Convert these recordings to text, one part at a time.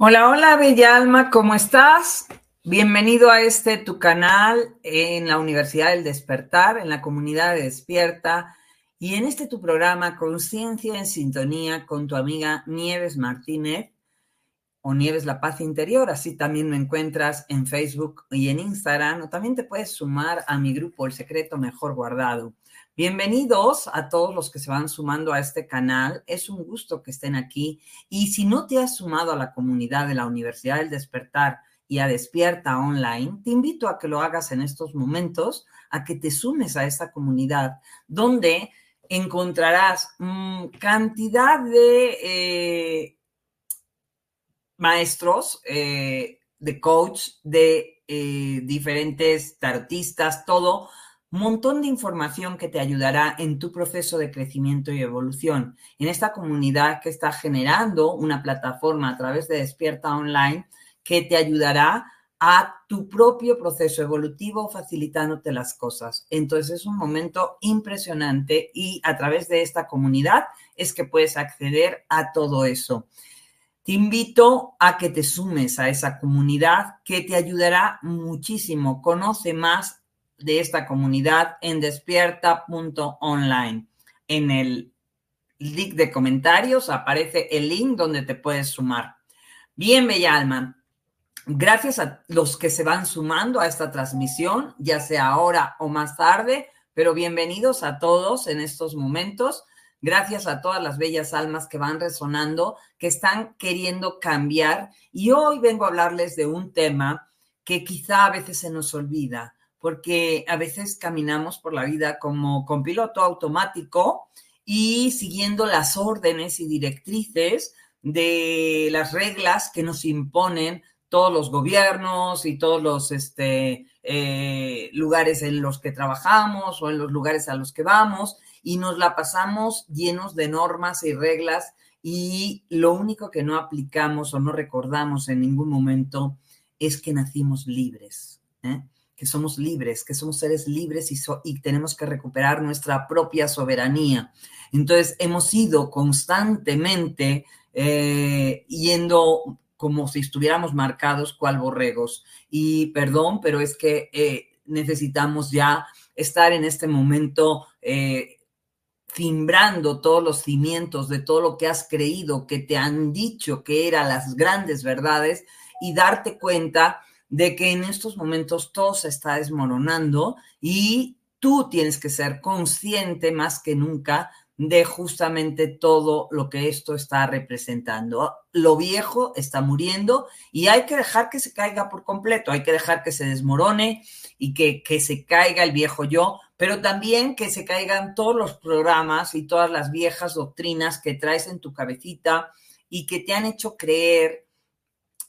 Hola, hola, Bella Alma, ¿cómo estás? Bienvenido a este tu canal en la Universidad del Despertar, en la comunidad de Despierta y en este tu programa Conciencia en Sintonía con tu amiga Nieves Martínez o Nieves La Paz Interior. Así también me encuentras en Facebook y en Instagram o también te puedes sumar a mi grupo El Secreto Mejor Guardado. Bienvenidos a todos los que se van sumando a este canal. Es un gusto que estén aquí. Y si no te has sumado a la comunidad de la Universidad del Despertar, y a Despierta Online, te invito a que lo hagas en estos momentos, a que te sumes a esta comunidad donde encontrarás mm, cantidad de eh, maestros, eh, de coach, de eh, diferentes artistas, todo, montón de información que te ayudará en tu proceso de crecimiento y evolución. En esta comunidad que está generando una plataforma a través de Despierta Online, que te ayudará a tu propio proceso evolutivo facilitándote las cosas. Entonces es un momento impresionante y a través de esta comunidad es que puedes acceder a todo eso. Te invito a que te sumes a esa comunidad que te ayudará muchísimo. Conoce más de esta comunidad en despierta.online. En el link de comentarios aparece el link donde te puedes sumar. Bien, Bella Alma, Gracias a los que se van sumando a esta transmisión, ya sea ahora o más tarde, pero bienvenidos a todos en estos momentos. Gracias a todas las bellas almas que van resonando, que están queriendo cambiar. Y hoy vengo a hablarles de un tema que quizá a veces se nos olvida, porque a veces caminamos por la vida como con piloto automático y siguiendo las órdenes y directrices de las reglas que nos imponen todos los gobiernos y todos los este, eh, lugares en los que trabajamos o en los lugares a los que vamos y nos la pasamos llenos de normas y reglas y lo único que no aplicamos o no recordamos en ningún momento es que nacimos libres, ¿eh? Que somos libres, que somos seres libres y, tenemos que recuperar nuestra propia soberanía. Entonces hemos ido constantemente eh, yendo como si estuviéramos marcados cual borregos. Y perdón, pero es que eh, necesitamos ya estar en este momento eh, todos los cimientos de todo lo que has creído, que te han dicho que eran las grandes verdades y darte cuenta de que en estos momentos todo se está desmoronando y tú tienes que ser consciente más que nunca de justamente todo lo que esto está representando. Lo viejo está muriendo y hay que dejar que se caiga por completo, hay que dejar que se desmorone y que, que se caiga el viejo yo, pero también que se caigan todos los programas y todas las viejas doctrinas que traes en tu cabecita y que te han hecho creer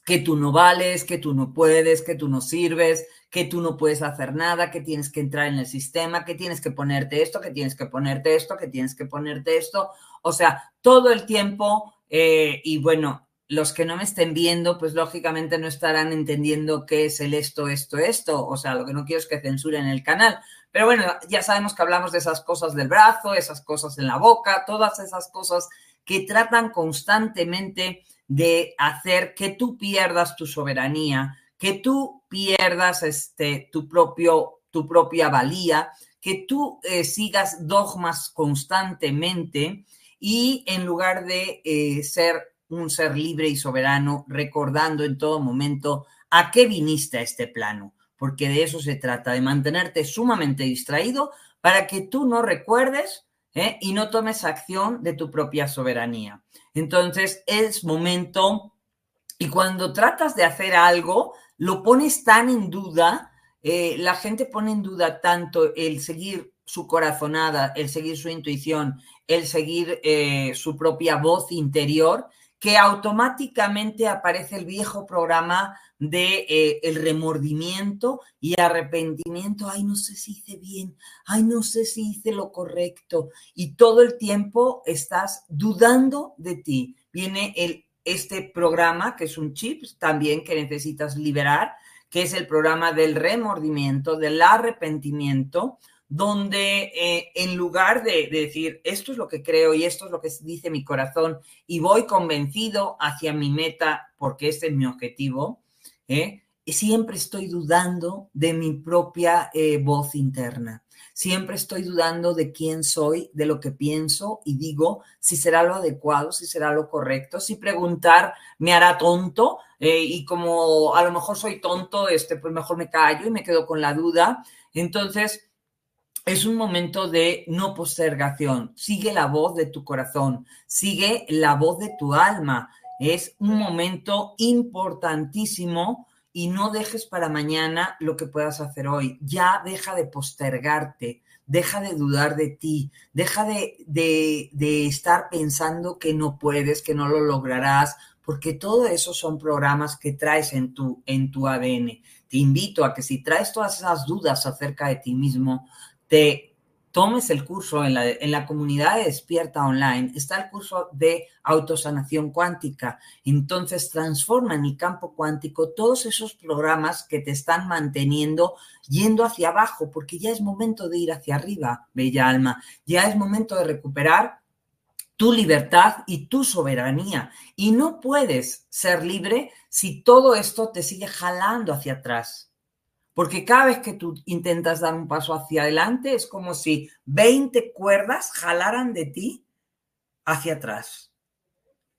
que tú no vales, que tú no puedes, que tú no sirves, que tú no puedes hacer nada, que tienes que entrar en el sistema, que tienes que ponerte esto, que tienes que ponerte esto, que tienes que ponerte esto. O sea, todo el tiempo, eh, y bueno, los que no me estén viendo, pues lógicamente no estarán entendiendo qué es el esto, esto, esto. O sea, lo que no quiero es que censuren el canal. Pero bueno, ya sabemos que hablamos de esas cosas del brazo, esas cosas en la boca, todas esas cosas que tratan constantemente de hacer que tú pierdas tu soberanía, que tú pierdas este, tu, propio, tu propia valía, que tú eh, sigas dogmas constantemente y en lugar de eh, ser un ser libre y soberano, recordando en todo momento a qué viniste a este plano, porque de eso se trata, de mantenerte sumamente distraído para que tú no recuerdes ¿eh? y no tomes acción de tu propia soberanía. Entonces es momento, y cuando tratas de hacer algo, lo pones tan en duda, eh, la gente pone en duda tanto el seguir su corazonada, el seguir su intuición, el seguir eh, su propia voz interior, que automáticamente aparece el viejo programa de eh, el remordimiento y arrepentimiento, ay, no sé si hice bien, ay, no sé si hice lo correcto, y todo el tiempo estás dudando de ti. Viene el, este programa, que es un chip también que necesitas liberar, que es el programa del remordimiento, del arrepentimiento, donde eh, en lugar de, de, decir, esto es lo que creo y esto es lo que dice mi corazón y voy convencido hacia mi meta porque este es mi objetivo, ¿eh? siempre estoy dudando de mi propia eh, voz interna. Siempre estoy dudando de quién soy, de lo que pienso y digo si será lo adecuado, si será lo correcto, si preguntar me hará tonto y como a lo mejor soy tonto, este, pues mejor me callo y me quedo con la duda. Entonces, es un momento de no postergación. Sigue la voz de tu corazón, sigue la voz de tu alma. Es un momento importantísimo y no dejes para mañana lo que puedas hacer hoy. Ya deja de postergarte, deja de dudar de ti, deja de, de, estar pensando que no puedes, que no lo lograrás, porque todo eso son programas que traes en tu, en tu ADN. Te invito a que si traes todas esas dudas acerca de ti mismo, te tomes el curso en la, en la comunidad de Despierta Online, está el curso de autosanación cuántica. Entonces transforma en el campo cuántico todos esos programas que te están manteniendo yendo hacia abajo, porque ya es momento de ir hacia arriba, bella alma. Ya es momento de recuperar tu libertad y tu soberanía. Y no puedes ser libre si todo esto te sigue jalando hacia atrás. Porque cada vez que tú intentas dar un paso hacia adelante es como si 20 cuerdas jalaran de ti hacia atrás.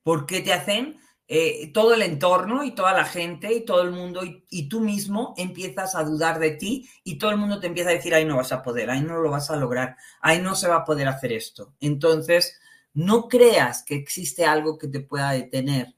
Porque te hacen eh, todo el entorno y toda la gente y todo el mundo y, y, tú mismo empiezas a dudar de ti y todo el mundo te empieza a decir, ahí no vas a poder, ahí no lo vas a lograr, ahí no se va a poder hacer esto. Entonces, no creas que existe algo que te pueda detener,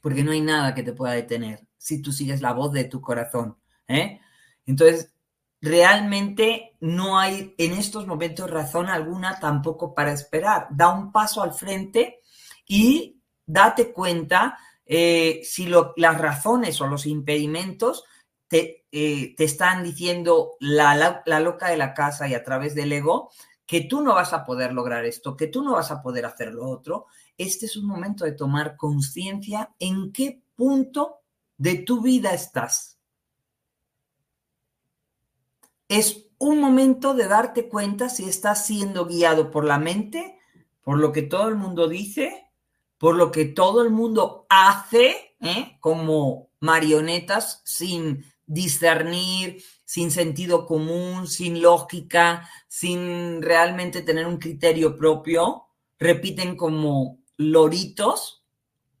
porque no hay nada que te pueda detener si tú sigues la voz de tu corazón. ¿Eh? Entonces, realmente no hay en estos momentos razón alguna tampoco para esperar. Da un paso al frente y date cuenta eh, si las razones o los impedimentos te, eh, te están diciendo la, la, loca de la casa y a través del ego que tú no vas a poder lograr esto, que tú no vas a poder hacer lo otro. Este es un momento de tomar conciencia en qué punto de tu vida estás es un momento de darte cuenta si estás siendo guiado por la mente, por lo que todo el mundo dice, por lo que todo el mundo hace, ¿eh? como marionetas sin discernir, sin sentido común, sin lógica, sin realmente tener un criterio propio, repiten como loritos,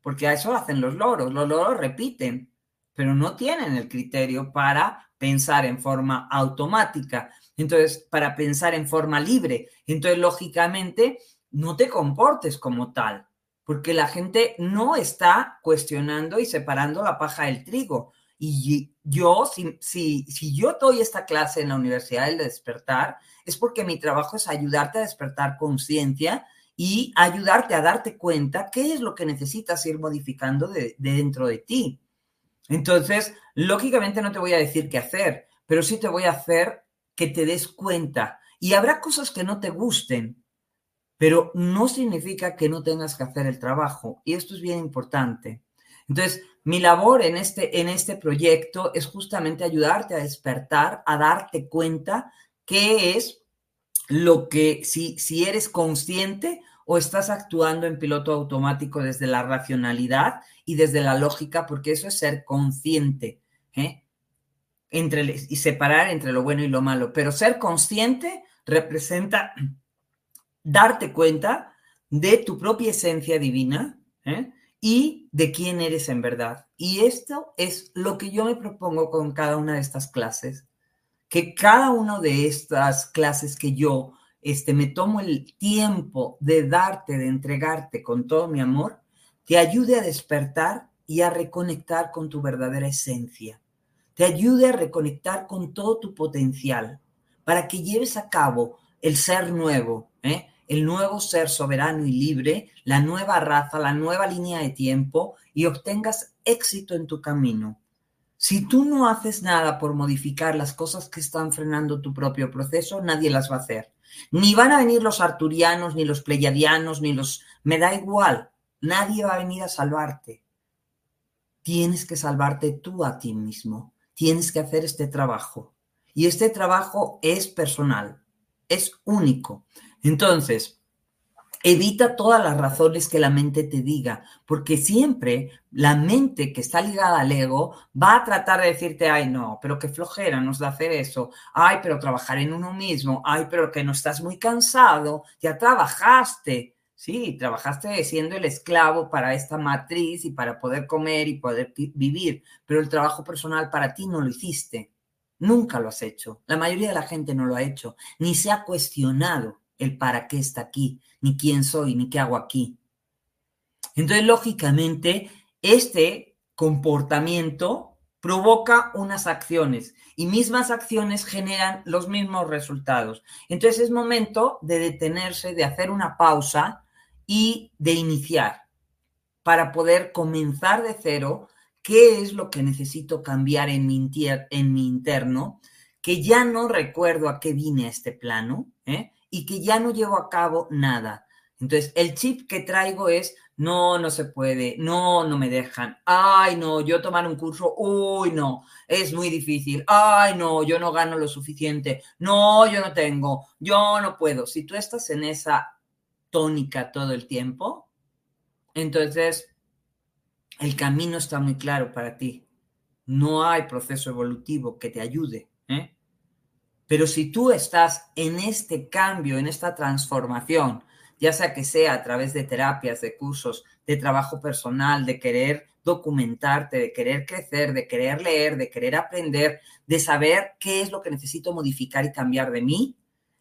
porque a eso hacen los loros, los loros repiten, pero no tienen el criterio para pensar en forma automática. Entonces, para pensar en forma libre. Entonces, lógicamente, no te comportes como tal, porque la gente no está cuestionando y separando la paja del trigo. Y yo, si, si, si yo doy esta clase en la Universidad del Despertar, es porque mi trabajo es ayudarte a despertar conciencia y ayudarte a darte cuenta qué es lo que necesitas ir modificando de, dentro de ti. Entonces, lógicamente no te voy a decir qué hacer, pero sí te voy a hacer que te des cuenta. Y habrá cosas que no te gusten, pero no significa que no tengas que hacer el trabajo. Y esto es bien importante. Entonces, mi labor en este, en este proyecto es justamente ayudarte a despertar, a darte cuenta qué es lo que, si, si eres consciente o estás actuando en piloto automático desde la racionalidad y desde la lógica, porque eso es ser consciente, ¿eh? entre, y separar entre lo bueno y lo malo. Pero ser consciente representa darte cuenta de tu propia esencia divina ¿eh? y de quién eres en verdad. Y esto es lo que yo me propongo con cada una de estas clases, que cada una de estas clases que yo este, me tomo el tiempo de darte, de entregarte con todo mi amor, te ayude a despertar y a reconectar con tu verdadera esencia, te ayude a reconectar con todo tu potencial para que lleves a cabo el ser nuevo, ¿eh? el nuevo ser soberano y libre, la nueva raza, la nueva línea de tiempo y obtengas éxito en tu camino. Si tú no haces nada por modificar las cosas que están frenando tu propio proceso, nadie las va a hacer. Ni van a venir los arturianos, ni los pleiadianos, ni los... Me da igual, nadie va a venir a salvarte. Tienes que salvarte tú a ti mismo. Tienes que hacer este trabajo. Y este trabajo es personal, es único. Entonces, Evita todas las razones que la mente te diga, porque siempre la mente que está ligada al ego va a tratar de decirte, ay, no, pero qué flojera nos da hacer eso, ay, pero trabajar en uno mismo, ay, pero que no estás muy cansado, ya trabajaste, sí, trabajaste siendo el esclavo para esta matriz y para poder comer y poder vivir, pero el trabajo personal para ti no lo hiciste, nunca lo has hecho, la mayoría de la gente no lo ha hecho, ni se ha cuestionado el para qué está aquí ni quién soy, ni qué hago aquí. Entonces, lógicamente, este comportamiento provoca unas acciones y mismas acciones generan los mismos resultados. Entonces es momento de detenerse, de hacer una pausa y de iniciar para poder comenzar de cero qué es lo que necesito cambiar en mi, en mi interno, que ya no recuerdo a qué vine a este plano, ¿eh? y que ya no llevo a cabo nada. Entonces, el chip que traigo es, no, no se puede, no, no me dejan, ay, no, yo tomar un curso, uy, no, es muy difícil, ay, no, yo no gano lo suficiente, no, yo no tengo, yo no puedo. Si tú estás en esa tónica todo el tiempo, entonces el camino está muy claro para ti. No hay proceso evolutivo que te ayude. ¿eh? Pero si tú estás en este cambio, en esta transformación, ya sea que sea a través de terapias, de cursos, de trabajo personal, de querer documentarte, de querer crecer, de querer leer, de querer aprender, de saber qué es lo que necesito modificar y cambiar de mí,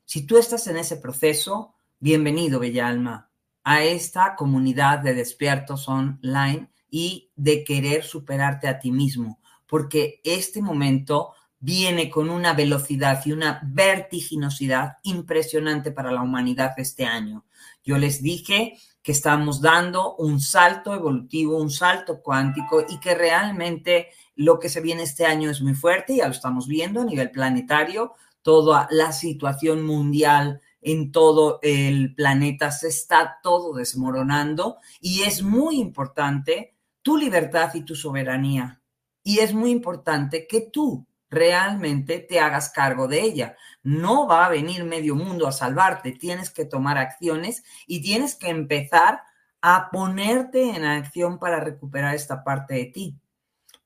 si tú estás en ese proceso, bienvenido, Bella Alma, a esta comunidad de despiertos online y de querer superarte a ti mismo, porque este momento viene con una velocidad y una vertiginosidad impresionante para la humanidad este año. Yo les dije que estamos dando un salto evolutivo, un salto cuántico y que realmente lo que se viene este año es muy fuerte, ya lo estamos viendo a nivel planetario, toda la situación mundial en todo el planeta se está todo desmoronando y es muy importante tu libertad y tu soberanía. Y es muy importante que tú realmente te hagas cargo de ella. No va a venir medio mundo a salvarte, tienes que tomar acciones y tienes que empezar a ponerte en acción para recuperar esta parte de ti,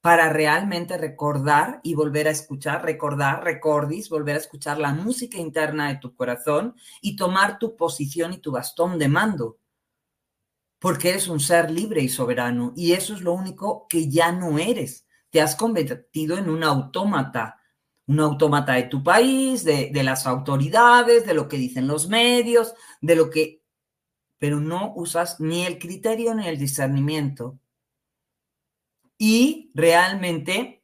para realmente recordar y volver a escuchar, recordar, recordis, volver a escuchar la música interna de tu corazón y tomar tu posición y tu bastón de mando, porque eres un ser libre y soberano y eso es lo único que ya no eres te has convertido en un autómata, un autómata de tu país, de, de las autoridades, de lo que dicen los medios, de lo que... Pero no usas ni el criterio ni el discernimiento. Y realmente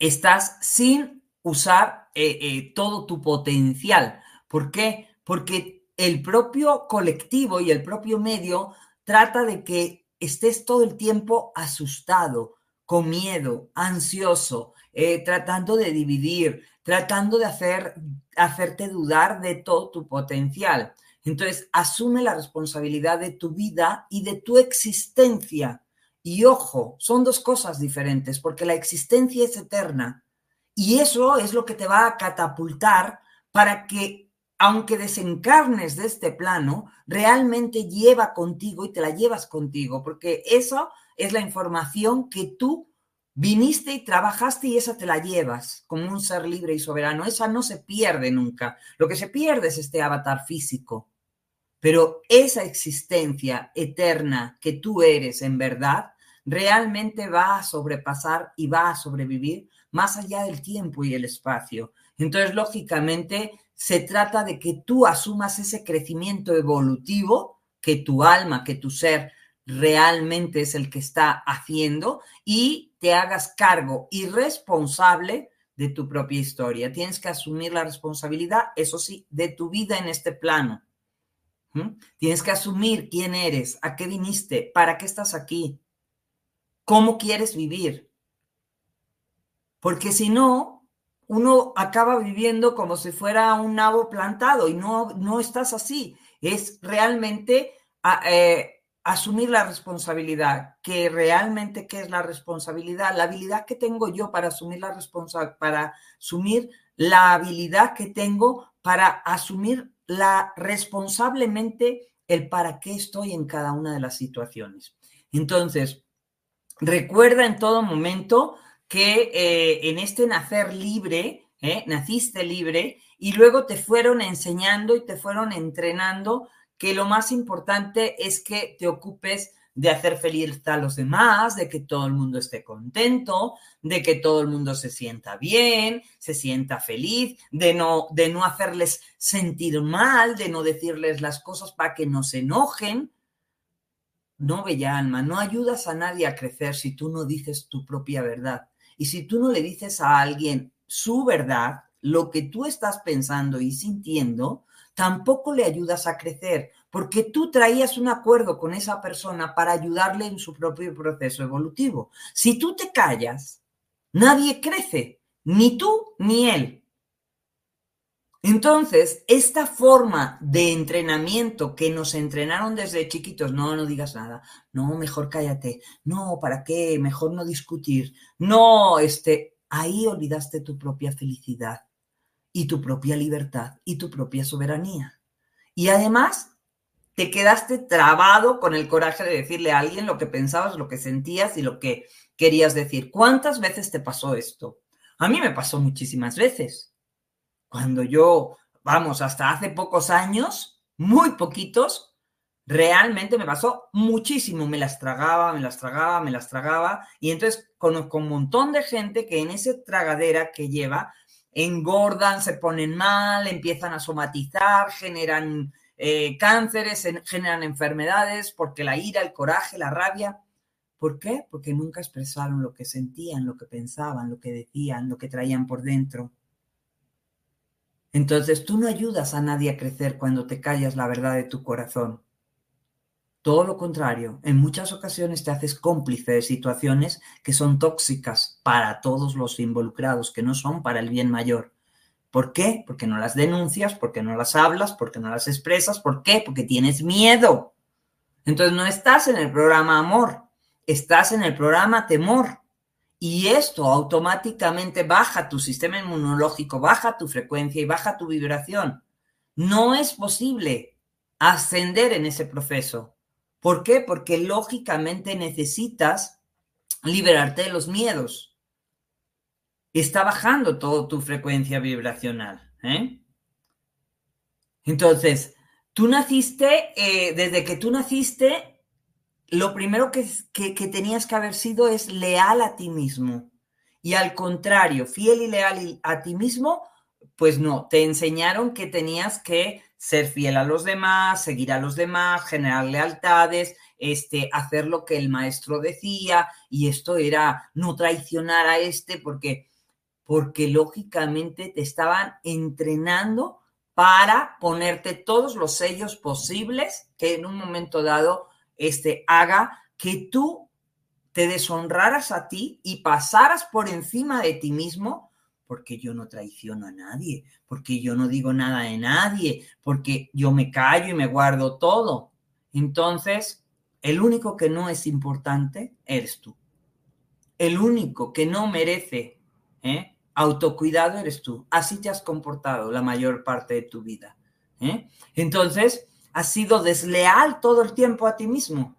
estás sin usar eh, eh, todo tu potencial. ¿Por qué? Porque el propio colectivo y el propio medio trata de que estés todo el tiempo asustado, con miedo, ansioso, eh, tratando de dividir, tratando de hacer, hacerte dudar de todo tu potencial. Entonces, asume la responsabilidad de tu vida y de tu existencia. Y ojo, son dos cosas diferentes, porque la existencia es eterna. Y eso es lo que te va a catapultar para que, aunque desencarnes de este plano, realmente lleva contigo y te la llevas contigo, porque eso es la información que tú viniste y trabajaste y esa te la llevas como un ser libre y soberano. Esa no se pierde nunca. Lo que se pierde es este avatar físico. Pero esa existencia eterna que tú eres en verdad, realmente va a sobrepasar y va a sobrevivir más allá del tiempo y el espacio. Entonces, lógicamente, se trata de que tú asumas ese crecimiento evolutivo que tu alma, que tu ser realmente es el que está haciendo y te hagas cargo y responsable de tu propia historia. Tienes que asumir la responsabilidad, eso sí, de tu vida en este plano. Tienes que asumir quién eres, a qué viniste, para qué estás aquí, cómo quieres vivir. Porque si no, uno acaba viviendo como si fuera un nabo plantado y no, no estás así. Es realmente eh, asumir la responsabilidad, que realmente qué es la responsabilidad, la habilidad que tengo yo para asumir la responsabilidad, para asumir la habilidad que tengo para asumir la responsablemente el para qué estoy en cada una de las situaciones. Entonces, recuerda en todo momento que eh, en este nacer libre, eh, naciste libre y luego te fueron enseñando y te fueron entrenando que lo más importante es que te ocupes de hacer feliz a los demás, de que todo el mundo esté contento, de que todo el mundo se sienta bien, se sienta feliz, de no, de no hacerles sentir mal, de no decirles las cosas para que no se enojen. No, bella alma, no ayudas a nadie a crecer si tú no dices tu propia verdad. Y si tú no le dices a alguien su verdad, lo que tú estás pensando y sintiendo, tampoco le ayudas a crecer, porque tú traías un acuerdo con esa persona para ayudarle en su propio proceso evolutivo. Si tú te callas, nadie crece, ni tú ni él. Entonces, esta forma de entrenamiento que nos entrenaron desde chiquitos, no, no digas nada, no, mejor cállate, no, ¿para qué? Mejor no discutir, no, este, ahí olvidaste tu propia felicidad y tu propia libertad y tu propia soberanía. Y además te quedaste trabado con el coraje de decirle a alguien lo que pensabas, lo que sentías y lo que querías decir. ¿Cuántas veces te pasó esto? A mí me pasó muchísimas veces. Cuando yo, vamos, hasta hace pocos años, muy poquitos, realmente me pasó muchísimo. Me las tragaba, me las tragaba, me las tragaba. Y entonces conozco un montón de gente que en esa tragadera que lleva engordan, se ponen mal, empiezan a somatizar, generan eh, cánceres, generan enfermedades, porque la ira, el coraje, la rabia. ¿Por qué? Porque nunca expresaron lo que sentían, lo que pensaban, lo que decían, lo que traían por dentro. Entonces tú no ayudas a nadie a crecer cuando te callas la verdad de tu corazón. Todo lo contrario, en muchas ocasiones te haces cómplice de situaciones que son tóxicas para todos los involucrados, que no son para el bien mayor. ¿Por qué? Porque no las denuncias, porque no las hablas, porque no las expresas. ¿Por qué? Porque tienes miedo. Entonces no estás en el programa amor, estás en el programa temor. Y esto automáticamente baja tu sistema inmunológico, baja tu frecuencia y baja tu vibración. No es posible ascender en ese proceso. ¿Por qué? Porque lógicamente necesitas liberarte de los miedos. Está bajando toda tu frecuencia vibracional. ¿eh? Entonces, tú naciste, eh, desde que tú naciste, lo primero que, que, tenías que haber sido es leal a ti mismo. Y al contrario, fiel y leal a ti mismo, pues no, te enseñaron que tenías que ser fiel a los demás, seguir a los demás, generar lealtades, este, hacer lo que el maestro decía, y esto era no traicionar a este porque, porque lógicamente te estaban entrenando para ponerte todos los sellos posibles que en un momento dado este, haga que tú te deshonraras a ti y pasaras por encima de ti mismo, porque yo no traiciono a nadie, porque yo no digo nada de nadie, porque yo me callo y me guardo todo. Entonces, el único que no es importante eres tú. El único que no merece ¿eh? autocuidado eres tú. Así te has comportado la mayor parte de tu vida. ¿eh? Entonces, has sido desleal todo el tiempo a ti mismo.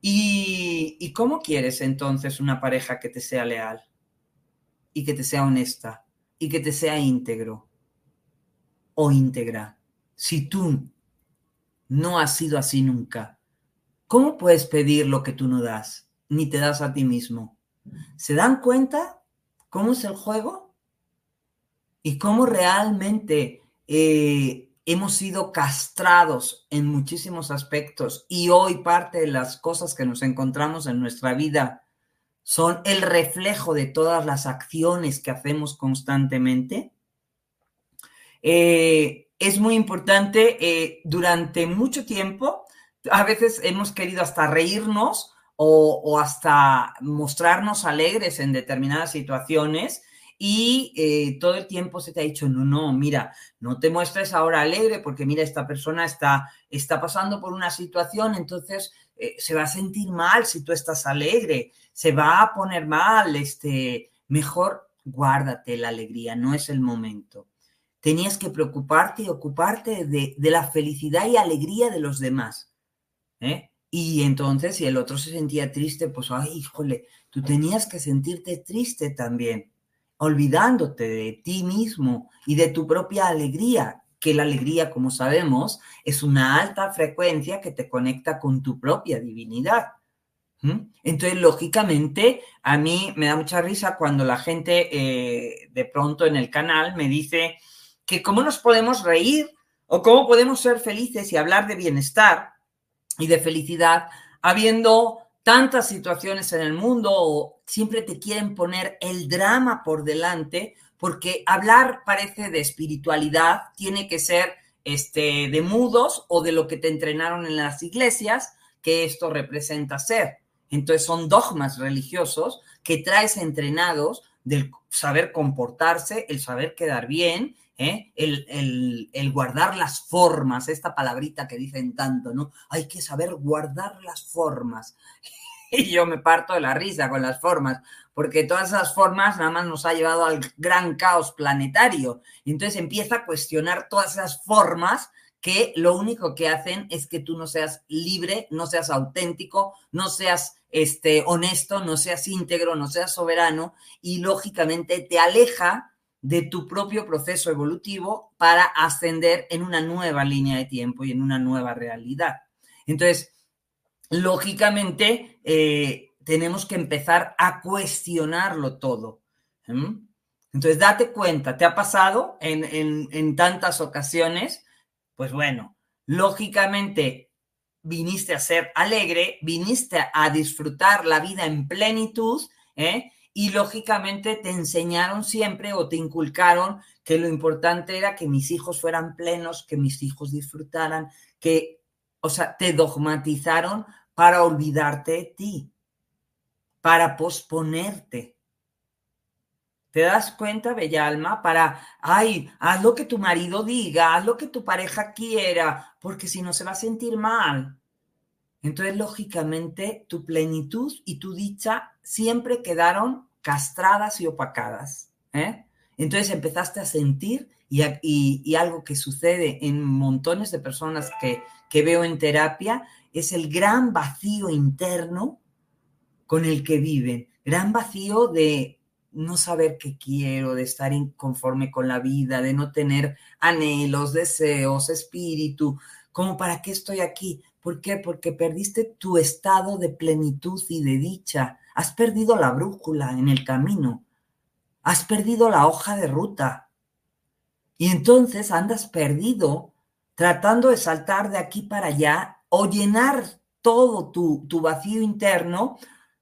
¿Y, ¿Y cómo quieres entonces una pareja que te sea leal? Y que te sea honesta. Y que te sea íntegro. O íntegra. Si tú no has sido así nunca, ¿cómo puedes pedir lo que tú no das? Ni te das a ti mismo. ¿Se dan cuenta cómo es el juego? Y cómo realmente eh, hemos sido castrados en muchísimos aspectos y hoy parte de las cosas que nos encontramos en nuestra vida son el reflejo de todas las acciones que hacemos constantemente. Eh, es muy importante, eh, durante mucho tiempo, a veces hemos querido hasta reírnos o, hasta mostrarnos alegres en determinadas situaciones y eh, todo el tiempo se te ha dicho, no, no, mira, no te muestres ahora alegre porque mira, esta persona está, está pasando por una situación, entonces eh, se va a sentir mal si tú estás alegre, se va a poner mal, este, mejor guárdate la alegría, no es el momento. Tenías que preocuparte y ocuparte de, de la felicidad y alegría de los demás. ¿eh? Y entonces, si el otro se sentía triste, pues, ay, híjole, tú tenías que sentirte triste también, olvidándote de ti mismo y de tu propia alegría, que la alegría, como sabemos, es una alta frecuencia que te conecta con tu propia divinidad. Entonces, lógicamente, a mí me da mucha risa cuando la gente eh, de pronto en el canal me dice que cómo nos podemos reír o cómo podemos ser felices y hablar de bienestar y de felicidad, habiendo tantas situaciones en el mundo siempre te quieren poner el drama por delante, porque hablar parece de espiritualidad, tiene que ser este, de mudos o de lo que te entrenaron en las iglesias, que esto representa ser. Entonces son dogmas religiosos que traes entrenados del saber comportarse, el saber quedar bien ¿eh? el, guardar las formas, esta palabrita que dicen tanto, ¿no? Hay que saber guardar las formas. Y yo me parto de la risa con las formas, porque todas esas formas nada más nos ha llevado al gran caos planetario. Entonces empieza a cuestionar todas esas formas que lo único que hacen es que tú no seas libre, no seas auténtico, no seas este, honesto, no seas íntegro, no seas soberano y lógicamente te aleja de tu propio proceso evolutivo para ascender en una nueva línea de tiempo y en una nueva realidad. Entonces, lógicamente, eh, tenemos que empezar a cuestionarlo todo. Entonces, date cuenta, ¿te ha pasado en, en tantas ocasiones? Pues bueno, lógicamente viniste a ser alegre, viniste a disfrutar la vida en plenitud, ¿eh? Y lógicamente te enseñaron siempre o te inculcaron que lo importante era que mis hijos fueran plenos, que mis hijos disfrutaran, que, o sea, te dogmatizaron para olvidarte de ti, para posponerte. ¿Te das cuenta, bella alma? Para, ay, haz lo que tu marido diga, haz lo que tu pareja quiera, porque si no se va a sentir mal. Entonces, lógicamente, tu plenitud y tu dicha siempre quedaron castradas y opacadas. ¿eh? Entonces empezaste a sentir y, algo que sucede en montones de personas que, que veo en terapia es el gran vacío interno con el que viven, gran vacío de no saber qué quiero, de estar inconforme con la vida, de no tener anhelos, deseos, espíritu, como para qué estoy aquí, ¿Por qué? Porque perdiste tu estado de plenitud y de dicha. Has perdido la brújula en el camino. Has perdido la hoja de ruta. Y entonces andas perdido tratando de saltar de aquí para allá o llenar todo tu, tu vacío interno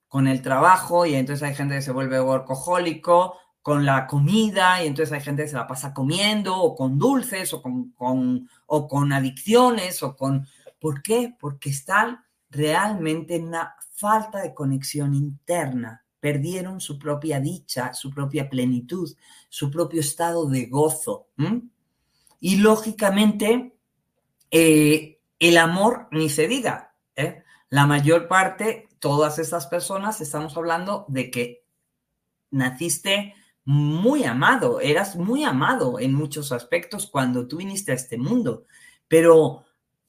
con el trabajo y entonces hay gente que se vuelve workahólico, con la comida y entonces hay gente que se la pasa comiendo o con dulces o con, con, o con adicciones o con... ¿Por qué? Porque están realmente en una falta de conexión interna. Perdieron su propia dicha, su propia plenitud, su propio estado de gozo. Y lógicamente, eh, el amor ni se diga. ¿eh? La mayor parte, todas estas personas, estamos hablando de que naciste muy amado, eras muy amado en muchos aspectos cuando tú viniste a este mundo, pero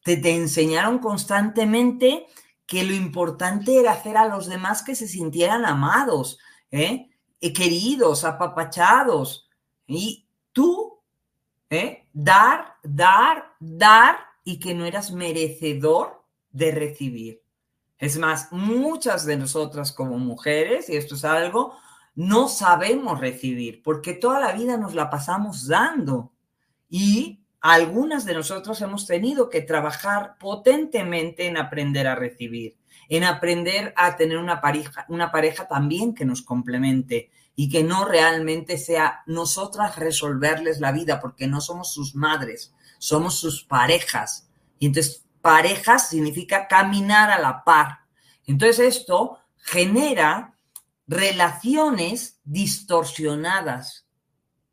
te, te enseñaron constantemente que lo importante era hacer a los demás que se sintieran amados, ¿eh? eh queridos, apapachados. Y tú, ¿eh? dar, dar, dar, y que no eras merecedor de recibir. Es más, muchas de nosotras como mujeres, y esto es algo, no sabemos recibir, porque toda la vida nos la pasamos dando. Y algunas de nosotros hemos tenido que trabajar potentemente en aprender a recibir, en aprender a tener una pareja, una pareja también que nos complemente y que no realmente sea nosotras resolverles la vida, porque no somos sus madres, somos sus parejas. Y entonces parejas significa caminar a la par. Entonces esto genera relaciones distorsionadas,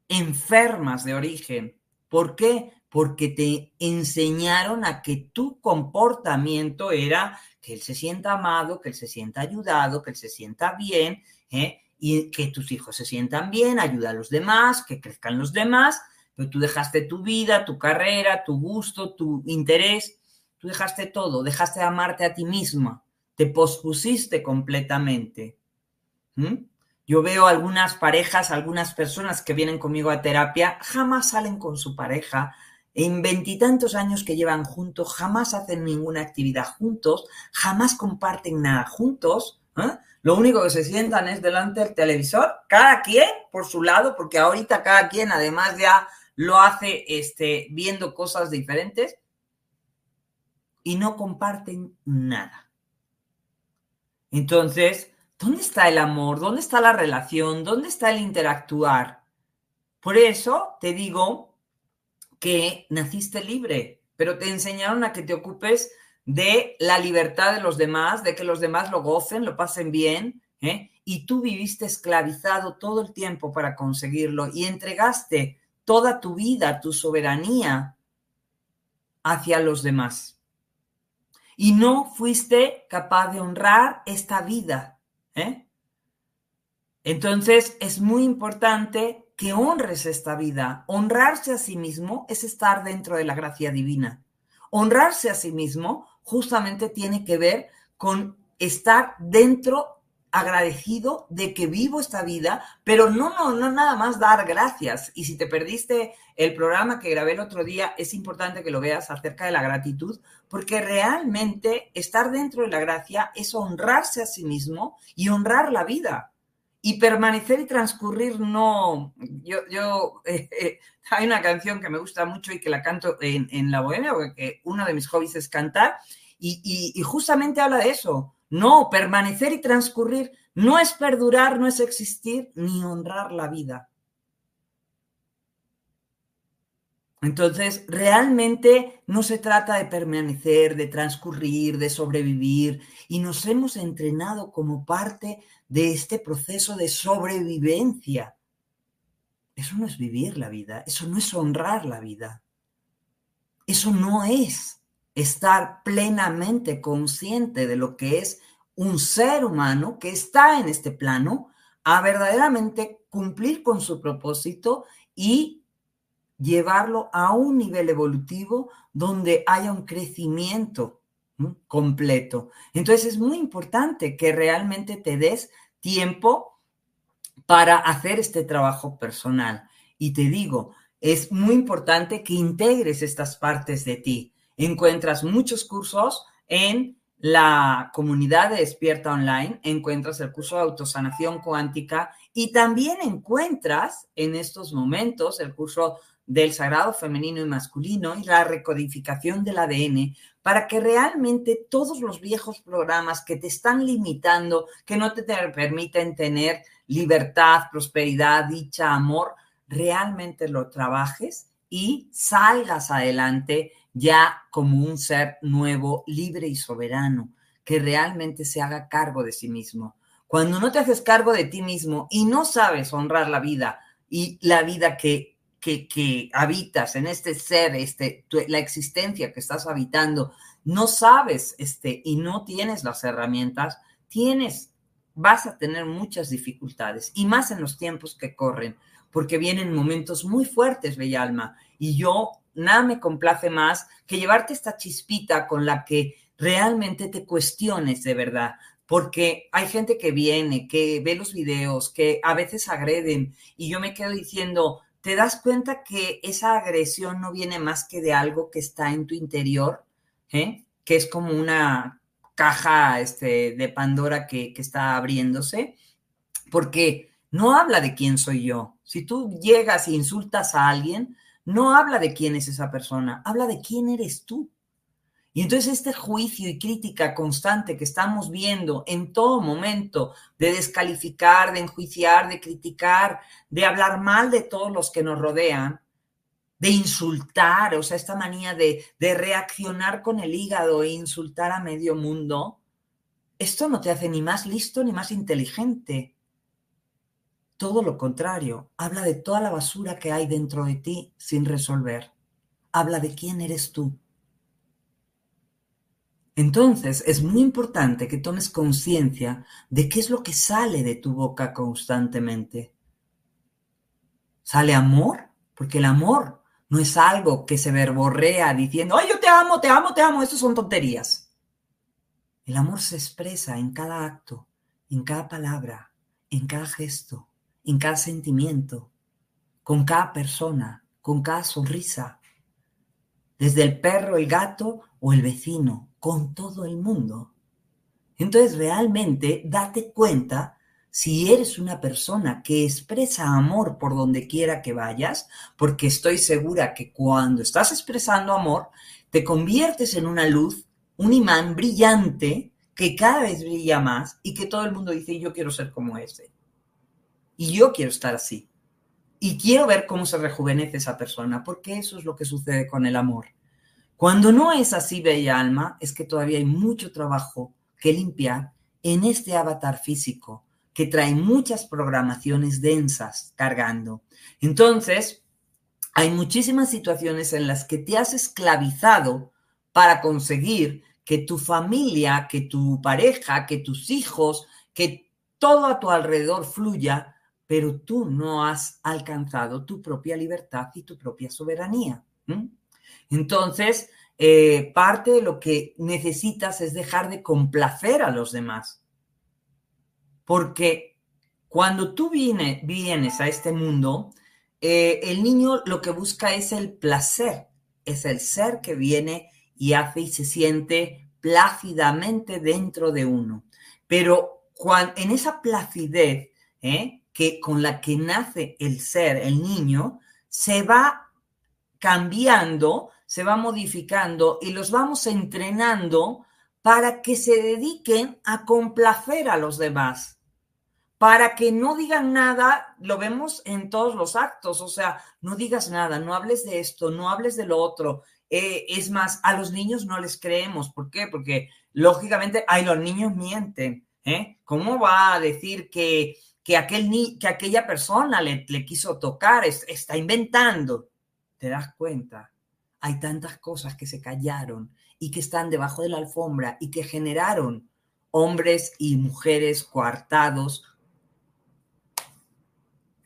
enfermas de origen. ¿Por qué? Porque te enseñaron a que tu comportamiento era que él se sienta amado, que él se sienta ayudado, que él se sienta bien, ¿eh? y que tus hijos se sientan bien, ayuda a los demás, que crezcan los demás, pero tú dejaste tu vida, tu carrera, tu gusto, tu interés Tú dejaste todo, dejaste de amarte a ti misma, te pospusiste completamente. Yo veo algunas parejas, algunas personas que vienen conmigo a terapia, jamás salen con su pareja, en veintitantos años que llevan juntos, jamás hacen ninguna actividad juntos, jamás comparten nada juntos. ¿eh? Lo único que se sientan es delante del televisor, cada quien por su lado, porque ahorita cada quien además ya lo hace este, viendo cosas diferentes y no comparten nada. Entonces, ¿dónde está el amor? ¿Dónde está la relación? ¿Dónde está el interactuar? Por eso te digo que naciste libre, pero te enseñaron a que te ocupes de la libertad de los demás, de que los demás lo gocen, lo pasen bien, ¿eh? y tú viviste esclavizado todo el tiempo para conseguirlo y entregaste toda tu vida, tu soberanía hacia los demás y no fuiste capaz de honrar esta vida. ¿eh? Entonces es muy importante que honres esta vida. Honrarse a sí mismo es estar dentro de la gracia divina. Honrarse a sí mismo justamente tiene que ver con estar dentro agradecido de que vivo esta vida, pero no, no, no nada más dar gracias. Y si te perdiste el programa que grabé el otro día, es importante que lo veas acerca de la gratitud, porque realmente estar dentro de la gracia es honrarse a sí mismo y honrar la vida. Y permanecer y transcurrir no... Yo, yo eh, eh, hay una canción que me gusta mucho y que la canto en, la bohemia, porque uno de mis hobbies es cantar, y, y justamente habla de eso no, permanecer y transcurrir no es perdurar, no es existir, ni honrar la vida. Entonces, realmente no se trata de permanecer, de transcurrir, de sobrevivir, y nos hemos entrenado como parte de este proceso de sobrevivencia. Eso no es vivir la vida, eso no es honrar la vida, eso no es estar plenamente consciente de lo que es un ser humano que está en este plano a verdaderamente cumplir con su propósito y llevarlo a un nivel evolutivo donde haya un crecimiento completo. Entonces es muy importante que realmente te des tiempo para hacer este trabajo personal. Y te digo, es muy importante que integres estas partes de ti encuentras muchos cursos en la comunidad de Despierta Online, encuentras el curso de autosanación cuántica y también encuentras en estos momentos el curso del sagrado femenino y masculino y la recodificación del ADN para que realmente todos los viejos programas que te están limitando, que no te permiten tener libertad, prosperidad, dicha, amor, realmente lo trabajes y salgas adelante ya como un ser nuevo, libre y soberano, que realmente se haga cargo de sí mismo. Cuando no te haces cargo de ti mismo y no sabes honrar la vida y la vida que, que, habitas en este ser, este, la existencia que estás habitando, no sabes este, y no tienes las herramientas, tienes, vas a tener muchas dificultades y más en los tiempos que corren porque vienen momentos muy fuertes, Bella Alma, y yo nada me complace más que llevarte esta chispita con la que realmente te cuestiones de verdad, porque hay gente que viene, que ve los videos, que a veces agreden, y yo me quedo diciendo, ¿te das cuenta que esa agresión no viene más que de algo que está en tu interior? ¿eh? Que es como una caja este, de Pandora que, que está abriéndose, porque no habla de quién soy yo. Si tú llegas e insultas a alguien, no habla de quién es esa persona, habla de quién eres tú. Y entonces este juicio y crítica constante que estamos viendo en todo momento de descalificar, de enjuiciar, de criticar, de hablar mal de todos los que nos rodean, de insultar, o sea, esta manía de, de reaccionar con el hígado e insultar a medio mundo, esto no te hace ni más listo ni más inteligente. Todo lo contrario, habla de toda la basura que hay dentro de ti sin resolver. Habla de quién eres tú. Entonces es muy importante que tomes conciencia de qué es lo que sale de tu boca constantemente. ¿Sale amor? Porque el amor no es algo que se verborrea diciendo, ay, yo te amo, te amo, te amo, eso son tonterías. El amor se expresa en cada acto, en cada palabra, en cada gesto, en cada sentimiento, con cada persona, con cada sonrisa, desde el perro, el gato o el vecino, con todo el mundo. Entonces realmente date cuenta si eres una persona que expresa amor por donde quiera que vayas, porque estoy segura que cuando estás expresando amor, te conviertes en una luz, un imán brillante que cada vez brilla más y que todo el mundo dice, yo quiero ser como ese. Y yo quiero estar así. Y quiero ver cómo se rejuvenece esa persona, porque eso es lo que sucede con el amor. Cuando no es así, bella alma, es que todavía hay mucho trabajo que limpiar en este avatar físico que trae muchas programaciones densas cargando. Entonces, hay muchísimas situaciones en las que te has esclavizado para conseguir que tu familia, que tu pareja, que tus hijos, que todo a tu alrededor fluya pero tú no has alcanzado tu propia libertad y tu propia soberanía. Entonces, eh, parte de lo que necesitas es dejar de complacer a los demás. Porque cuando tú vienes a este mundo, eh, el niño lo que busca es el placer, es el ser que viene y hace y se siente plácidamente dentro de uno. Pero cuando, en esa placidez, ¿eh? que con la que nace el ser, el niño, se va cambiando, se va modificando y los vamos entrenando para que se dediquen a complacer a los demás, para que no digan nada, lo vemos en todos los actos, o sea, no digas nada, no hables de esto, no hables de lo otro. Eh, es más, a los niños no les creemos, ¿por qué? Porque lógicamente, ay, los niños mienten, ¿eh? ¿Cómo va a decir que que, aquel ni, que aquella persona le, le quiso tocar, está inventando. ¿Te das cuenta? Hay tantas cosas que se callaron y que están debajo de la alfombra y que generaron hombres y mujeres coartados,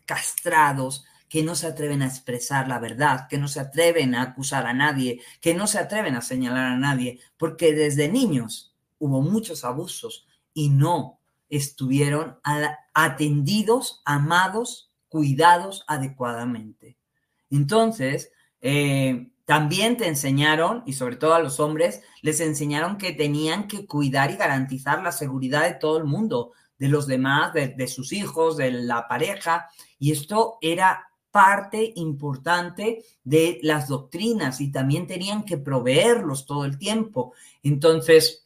castrados, que no se atreven a expresar la verdad, que no se atreven a acusar a nadie, que no se atreven a señalar a nadie, porque desde niños hubo muchos abusos y no estuvieron atendidos, amados, cuidados adecuadamente. Entonces, eh, también te enseñaron, y sobre todo a los hombres, les enseñaron que tenían que cuidar y garantizar la seguridad de todo el mundo, de los demás, de, sus hijos, de la pareja, y esto era parte importante de las doctrinas y también tenían que proveerlos todo el tiempo. Entonces,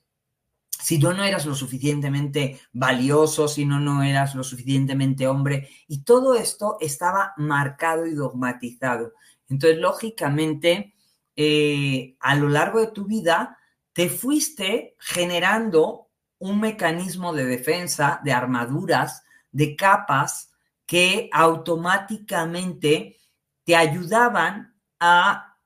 si tú no eras lo suficientemente valioso, si no, no eras lo suficientemente hombre, y todo esto estaba marcado y dogmatizado. Entonces, lógicamente, eh, a lo largo de tu vida, te fuiste generando un mecanismo de defensa, de armaduras, de capas que automáticamente te ayudaban a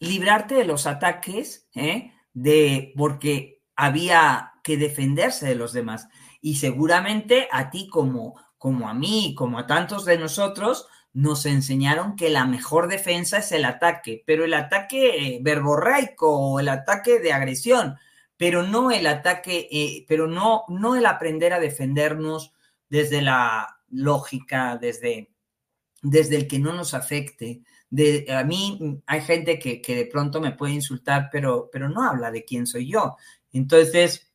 librarte de los ataques, ¿eh? De porque había que defenderse de los demás. Y seguramente a ti como, como a mí, como a tantos de nosotros, nos enseñaron que la mejor defensa es el ataque, pero el ataque eh, verborreico o el ataque de agresión, pero no el ataque, eh, pero no, no el aprender a defendernos desde la lógica, desde, desde el que no nos afecte. De, a mí hay gente que, que, de pronto me puede insultar, pero, pero no habla de quién soy yo. Entonces,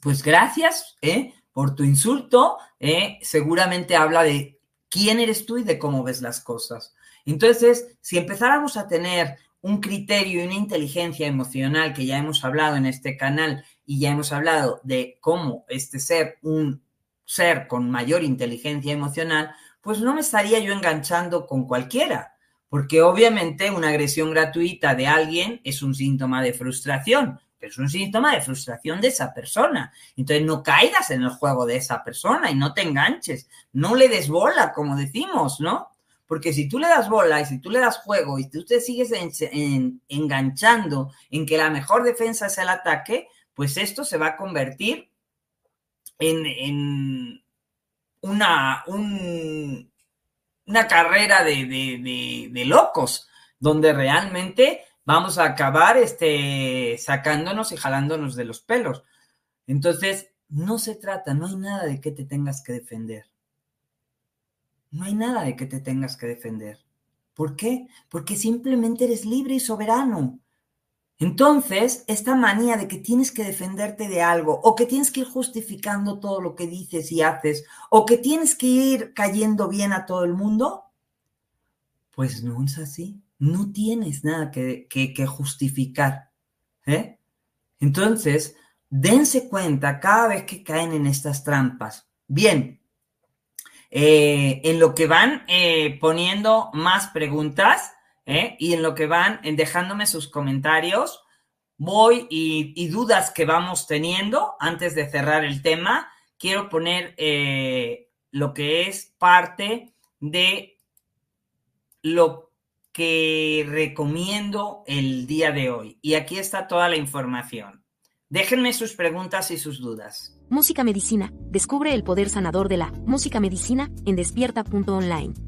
pues gracias ¿eh? por tu insulto. ¿eh? Seguramente habla de quién eres tú y de cómo ves las cosas. Entonces, si empezáramos a tener un criterio y una inteligencia emocional que ya hemos hablado en este canal y ya hemos hablado de cómo este ser, un ser con mayor inteligencia emocional, pues no me estaría yo enganchando con cualquiera, porque obviamente una agresión gratuita de alguien es un síntoma de frustración, pero es un síntoma de frustración de esa persona. Entonces no caigas en el juego de esa persona y no te enganches, no le des bola, como decimos, ¿no? Porque si tú le das bola y si tú le das juego y tú te sigues enganchando en que la mejor defensa es el ataque, pues esto se va a convertir en, una, una carrera de, locos, donde realmente vamos a acabar este, sacándonos y jalándonos de los pelos. Entonces, no se trata, no hay nada de que te tengas que defender. No hay nada de que te tengas que defender. ¿Por qué? Porque simplemente eres libre y soberano. Entonces, esta manía de que tienes que defenderte de algo, o que tienes que ir justificando todo lo que dices y haces, o que tienes que ir cayendo bien a todo el mundo, pues no es así. No tienes nada que, justificar. ¿eh? Entonces, dense cuenta cada vez que caen en estas trampas. Bien, eh, en lo que van eh, poniendo más preguntas eh, y en lo que van dejándome sus comentarios, voy y, dudas que vamos teniendo antes de cerrar el tema, quiero poner lo que es parte de lo que recomiendo el día de hoy. Y aquí está toda la información. Déjenme sus preguntas y sus dudas. Música Medicina. Descubre el poder sanador de la música medicina en despierta.online.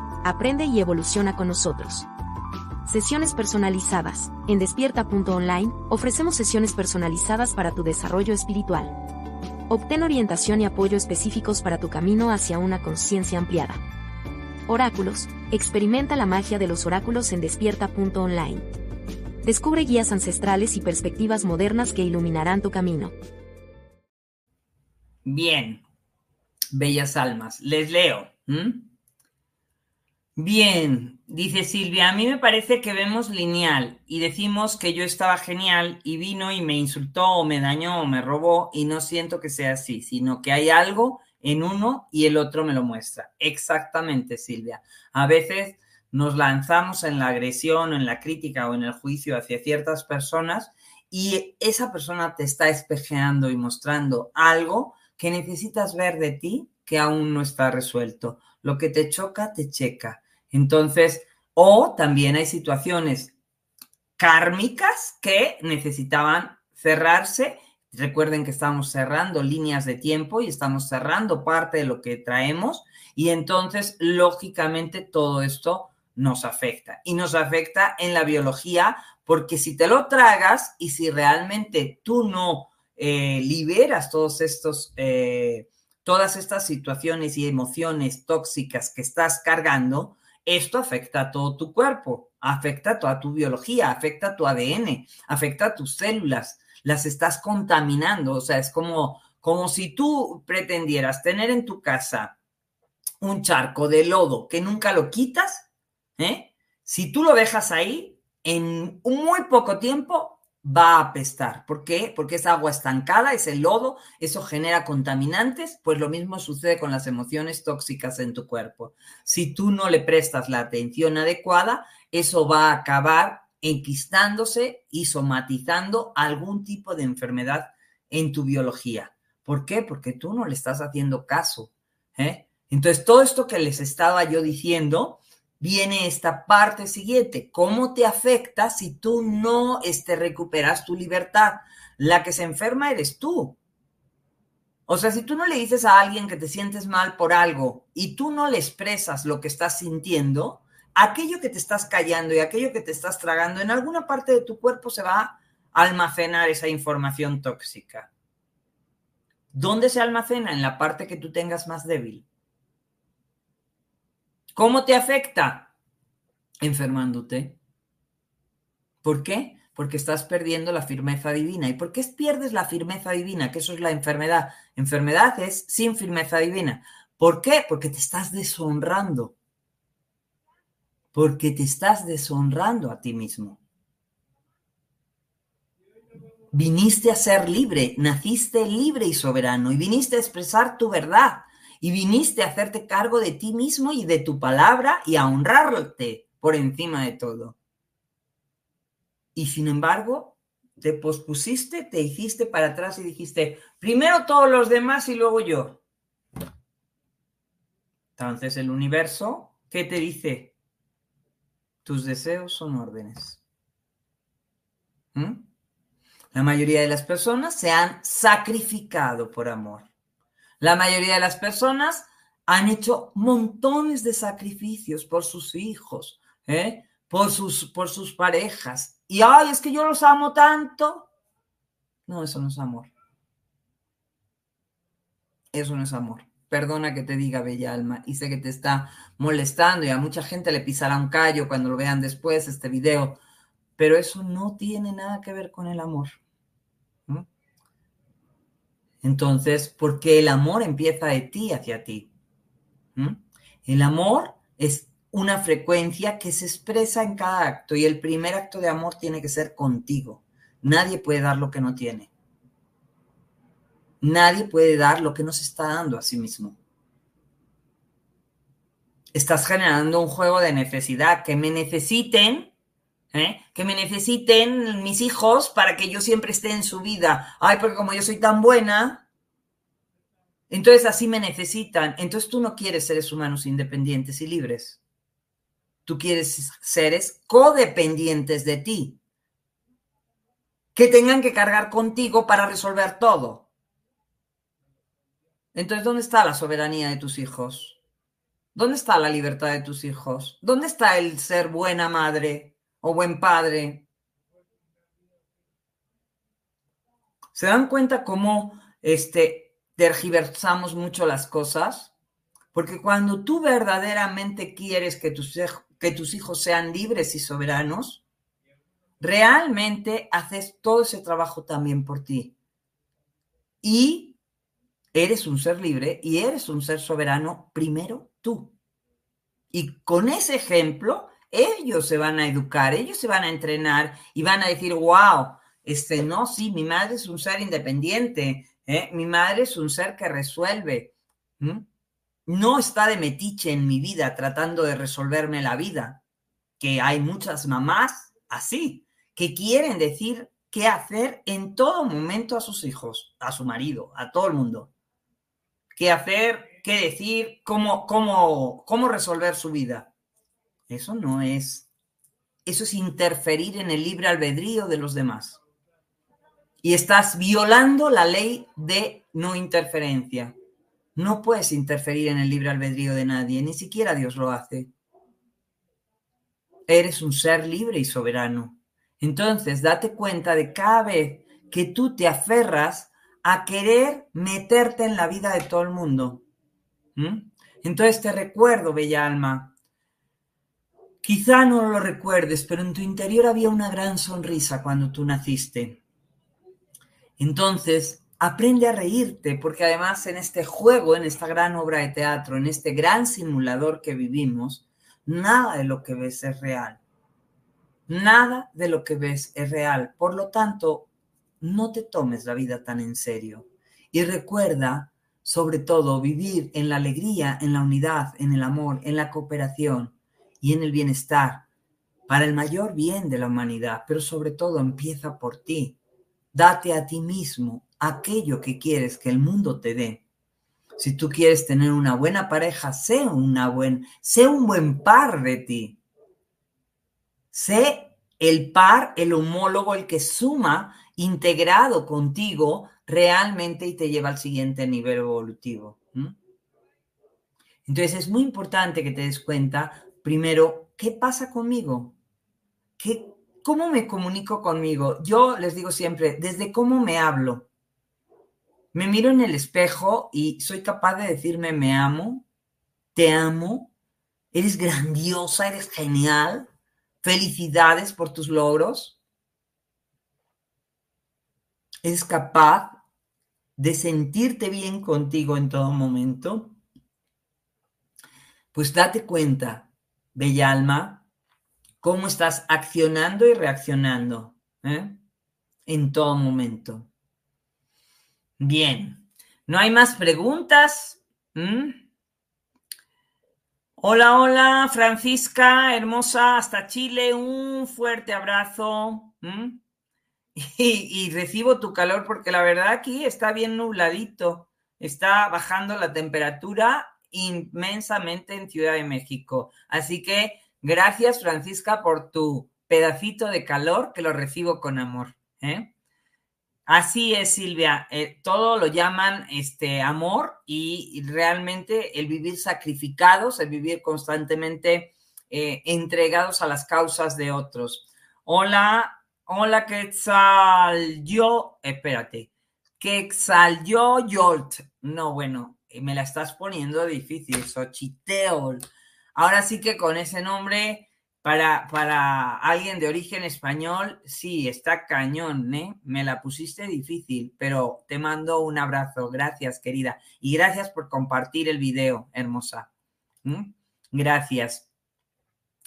Aprende y evoluciona con nosotros. Sesiones personalizadas. En despierta.online, ofrecemos sesiones personalizadas para tu desarrollo espiritual. Obtén orientación y apoyo específicos para tu camino hacia una conciencia ampliada. Oráculos. Experimenta la magia de los oráculos en despierta.online. Descubre guías ancestrales y perspectivas modernas que iluminarán tu camino. Bien, bellas almas, les leo. Bien, dice Silvia, a mí me parece que vemos lineal y decimos que yo estaba genial y vino y me insultó o me dañó o me robó y no siento que sea así, sino que hay algo en uno y el otro me lo muestra. Exactamente, Silvia. A veces nos lanzamos en la agresión, en la crítica o en el juicio hacia ciertas personas y esa persona te está espejeando y mostrando algo que necesitas ver de ti que aún no está resuelto. Lo que te choca, te checa. Entonces, O también hay situaciones kármicas que necesitaban cerrarse. Recuerden que estamos cerrando líneas de tiempo y estamos cerrando parte de lo que traemos y entonces, lógicamente, todo esto nos afecta y nos afecta en la biología porque si te lo tragas y si realmente tú no eh, liberas todos estos, eh, todas estas situaciones y emociones tóxicas que estás cargando, esto afecta a todo tu cuerpo, afecta a toda tu biología, afecta a tu ADN, afecta a tus células, las estás contaminando. O sea, es como, como si tú pretendieras tener en tu casa un charco de lodo que nunca lo quitas, ¿eh? si tú lo dejas ahí, en muy poco tiempo va a apestar. ¿Por qué? Porque es agua estancada, es el lodo, eso genera contaminantes, pues lo mismo sucede con las emociones tóxicas en tu cuerpo. Si tú no le prestas la atención adecuada, eso va a acabar enquistándose y somatizando algún tipo de enfermedad en tu biología. ¿Por qué? Porque tú no le estás haciendo caso. ¿eh? Entonces, todo esto que les estaba yo diciendo, viene esta parte siguiente. ¿Cómo te afecta si tú no este, recuperas tu libertad? La que se enferma eres tú. O sea, si tú no le dices a alguien que te sientes mal por algo y tú no le expresas lo que estás sintiendo, aquello que te estás callando y aquello que te estás tragando, en alguna parte de tu cuerpo se va a almacenar esa información tóxica. ¿Dónde se almacena? En la parte que tú tengas más débil. ¿Cómo te afecta? Enfermándote. ¿Por qué? Porque estás perdiendo la firmeza divina. ¿Y por qué pierdes la firmeza divina? Que eso es la enfermedad. Enfermedad es sin firmeza divina. ¿Por qué? Porque te estás deshonrando. Porque te estás deshonrando a ti mismo. Viniste a ser libre, naciste libre y soberano y viniste a expresar tu verdad y viniste a hacerte cargo de ti mismo y de tu palabra y a honrarte por encima de todo. Y sin embargo, te pospusiste, te hiciste para atrás y dijiste, primero todos los demás y luego yo. Entonces el universo, ¿qué te dice? Tus deseos son órdenes. ¿Mm? La mayoría de las personas se han sacrificado por amor. La mayoría de las personas han hecho montones de sacrificios por sus hijos, ¿eh? por, sus, por sus parejas. Y, ay, es que yo los amo tanto. No, eso no es amor. Eso no es amor. Perdona que te diga, bella alma, y sé que te está molestando y a mucha gente le pisará un callo cuando lo vean después este video, pero eso no tiene nada que ver con el amor. Entonces, porque el amor empieza de ti hacia ti. El amor es una frecuencia que se expresa en cada acto y el primer acto de amor tiene que ser contigo. Nadie puede dar lo que no tiene. Nadie puede dar lo que no se está dando a sí mismo. Estás generando un juego de necesidad, que me necesiten ¿eh? que me necesiten mis hijos para que yo siempre esté en su vida. Ay, porque como yo soy tan buena, entonces así me necesitan. Entonces tú no quieres seres humanos independientes y libres. Tú quieres seres codependientes de ti, que tengan que cargar contigo para resolver todo. Entonces, ¿dónde está la soberanía de tus hijos? ¿Dónde está la libertad de tus hijos? ¿Dónde está el ser buena madre? O buen padre. ¿Se dan cuenta cómo este, tergiversamos mucho las cosas? Porque cuando tú verdaderamente quieres que tus, que tus hijos sean libres y soberanos, realmente haces todo ese trabajo también por ti. Y eres un ser libre y eres un ser soberano primero tú. Y con ese ejemplo ellos se van a educar, ellos se van a entrenar y van a decir, wow, este, no, sí, mi madre es un ser independiente, ¿eh? mi madre es un ser que resuelve. No está de metiche en mi vida tratando de resolverme la vida, que hay muchas mamás así, que quieren decir qué hacer en todo momento a sus hijos, a su marido, a todo el mundo. Qué hacer, qué decir, cómo, cómo, cómo resolver su vida. Eso no es, eso es interferir en el libre albedrío de los demás. Y estás violando la ley de no interferencia. No puedes interferir en el libre albedrío de nadie, ni siquiera Dios lo hace. Eres un ser libre y soberano. Entonces, date cuenta de cada vez que tú te aferras a querer meterte en la vida de todo el mundo. Entonces te recuerdo, bella alma, quizá no lo recuerdes, pero en tu interior había una gran sonrisa cuando tú naciste. Entonces, aprende a reírte, porque además en este juego, en esta gran obra de teatro, en este gran simulador que vivimos, nada de lo que ves es real. Nada de lo que ves es real. Por lo tanto, no te tomes la vida tan en serio. Y recuerda, sobre todo, vivir en la alegría, en la unidad, en el amor, en la cooperación y en el bienestar, para el mayor bien de la humanidad. Pero sobre todo, empieza por ti. Date a ti mismo aquello que quieres que el mundo te dé. Si tú quieres tener una buena pareja, sé, una buen, sé un buen par de ti. Sé el par, el homólogo, el que suma integrado contigo realmente y te lleva al siguiente nivel evolutivo. Entonces es muy importante que te des cuenta, primero, ¿qué pasa conmigo? ¿Qué, ¿Cómo me comunico conmigo? Yo les digo siempre, desde cómo me hablo. Me miro en el espejo y soy capaz de decirme me amo, te amo, eres grandiosa, eres genial, felicidades por tus logros. ¿Es capaz de sentirte bien contigo en todo momento? Pues date cuenta, bella alma, cómo estás accionando y reaccionando ¿eh? en todo momento. Bien, ¿no hay más preguntas? Hola, hola, Francisca, hermosa, hasta Chile, un fuerte abrazo. Y, recibo tu calor porque la verdad aquí está bien nubladito, está bajando la temperatura inmensamente en Ciudad de México. Así que gracias Francisca por tu pedacito de calor que lo recibo con amor. ¿eh? Así es, Silvia. Eh, todo lo llaman este amor y, realmente el vivir sacrificados, el vivir constantemente eh, entregados a las causas de otros. Hola, Hola, Quetzal, yo, espérate, Quetzal, yo, Yolt. No, bueno, me la estás poniendo difícil, Xochiteol. Ahora sí que con ese nombre, para, para alguien de origen español, sí, está cañón, ¿eh? Me la pusiste difícil, pero te mando un abrazo. Gracias, querida. Y gracias por compartir el video, hermosa. ¿Mm? Gracias.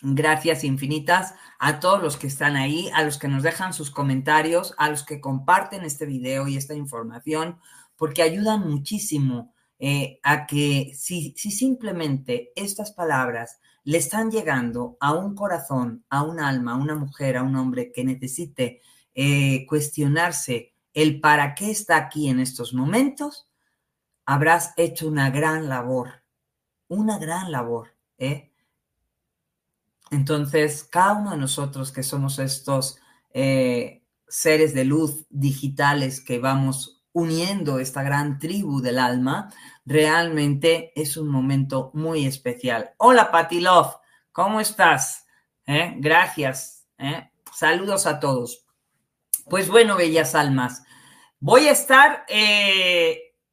Gracias infinitas a todos los que están ahí, a los que nos dejan sus comentarios, a los que comparten este video y esta información, porque ayudan muchísimo eh, a que si, si simplemente estas palabras le están llegando a un corazón, a un alma, a una mujer, a un hombre que necesite eh, cuestionarse el para qué está aquí en estos momentos, habrás hecho una gran labor, una gran labor. ¿eh? Entonces, cada uno de nosotros que somos estos eh, seres de luz digitales que vamos uniendo esta gran tribu del alma, realmente es un momento muy especial. Hola, Patilov, ¿cómo estás? ¿Eh? Gracias. ¿eh? Saludos a todos. Pues bueno, bellas almas, voy a estar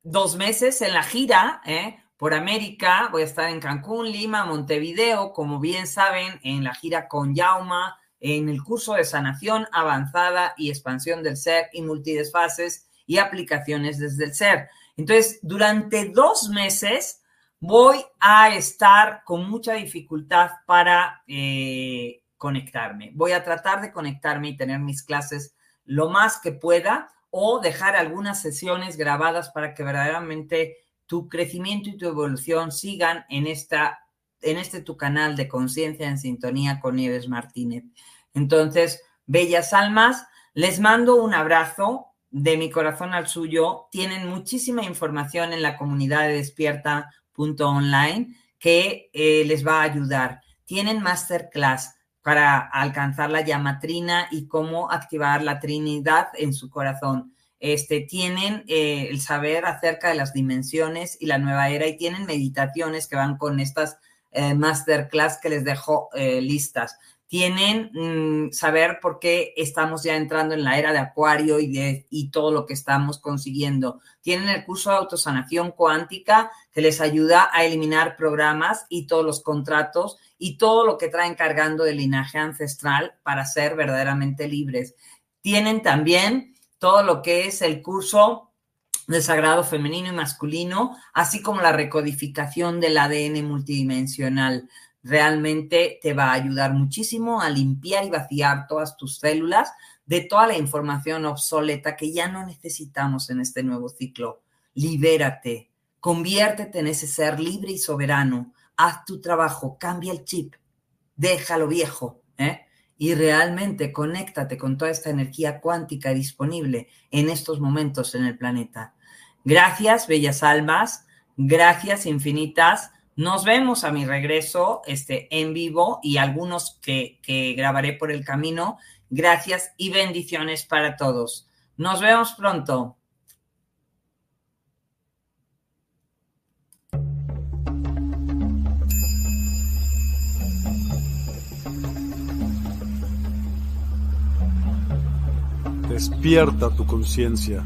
dos meses en la gira, ¿eh? por América. Voy a estar en Cancún, Lima, Montevideo, como bien saben, en la gira con Yauma, en el curso de sanación avanzada y expansión del ser y multidesfases y aplicaciones desde el ser. Entonces, durante dos meses voy a estar con mucha dificultad para eh, conectarme. Voy a tratar de conectarme y tener mis clases lo más que pueda o dejar algunas sesiones grabadas para que verdaderamente tu crecimiento y tu evolución sigan en, esta, en este tu canal de conciencia en sintonía con Nieves Martínez. Entonces, bellas almas, les mando un abrazo de mi corazón al suyo. Tienen muchísima información en la comunidad de despierta.online que eh, les va a ayudar. tienen masterclass para alcanzar la llamatrina y cómo activar la Trinidad en su corazón. Este, tienen eh, el saber acerca de las dimensiones y la nueva era y tienen meditaciones que van con estas eh, masterclass que les dejo listas tienen mm, saber por qué estamos ya entrando en la era de Acuario y, de, y todo lo que estamos consiguiendo. Tienen el curso de autosanación cuántica que les ayuda a eliminar programas y todos los contratos y todo lo que traen cargando del linaje ancestral para ser verdaderamente libres. Tienen también todo lo que es el curso de sagrado femenino y masculino, así como la recodificación del ADN multidimensional realmente te va a ayudar muchísimo a limpiar y vaciar todas tus células de toda la información obsoleta que ya no necesitamos en este nuevo ciclo. Libérate, conviértete en ese ser libre y soberano, haz tu trabajo, cambia el chip, déjalo viejo, ¿eh? y realmente conéctate con toda esta energía cuántica disponible en estos momentos en el planeta. Gracias, bellas almas, gracias infinitas nos vemos a mi regreso este, en vivo y algunos que, que grabaré por el camino. Gracias y bendiciones para todos. Nos vemos pronto. Despierta tu conciencia.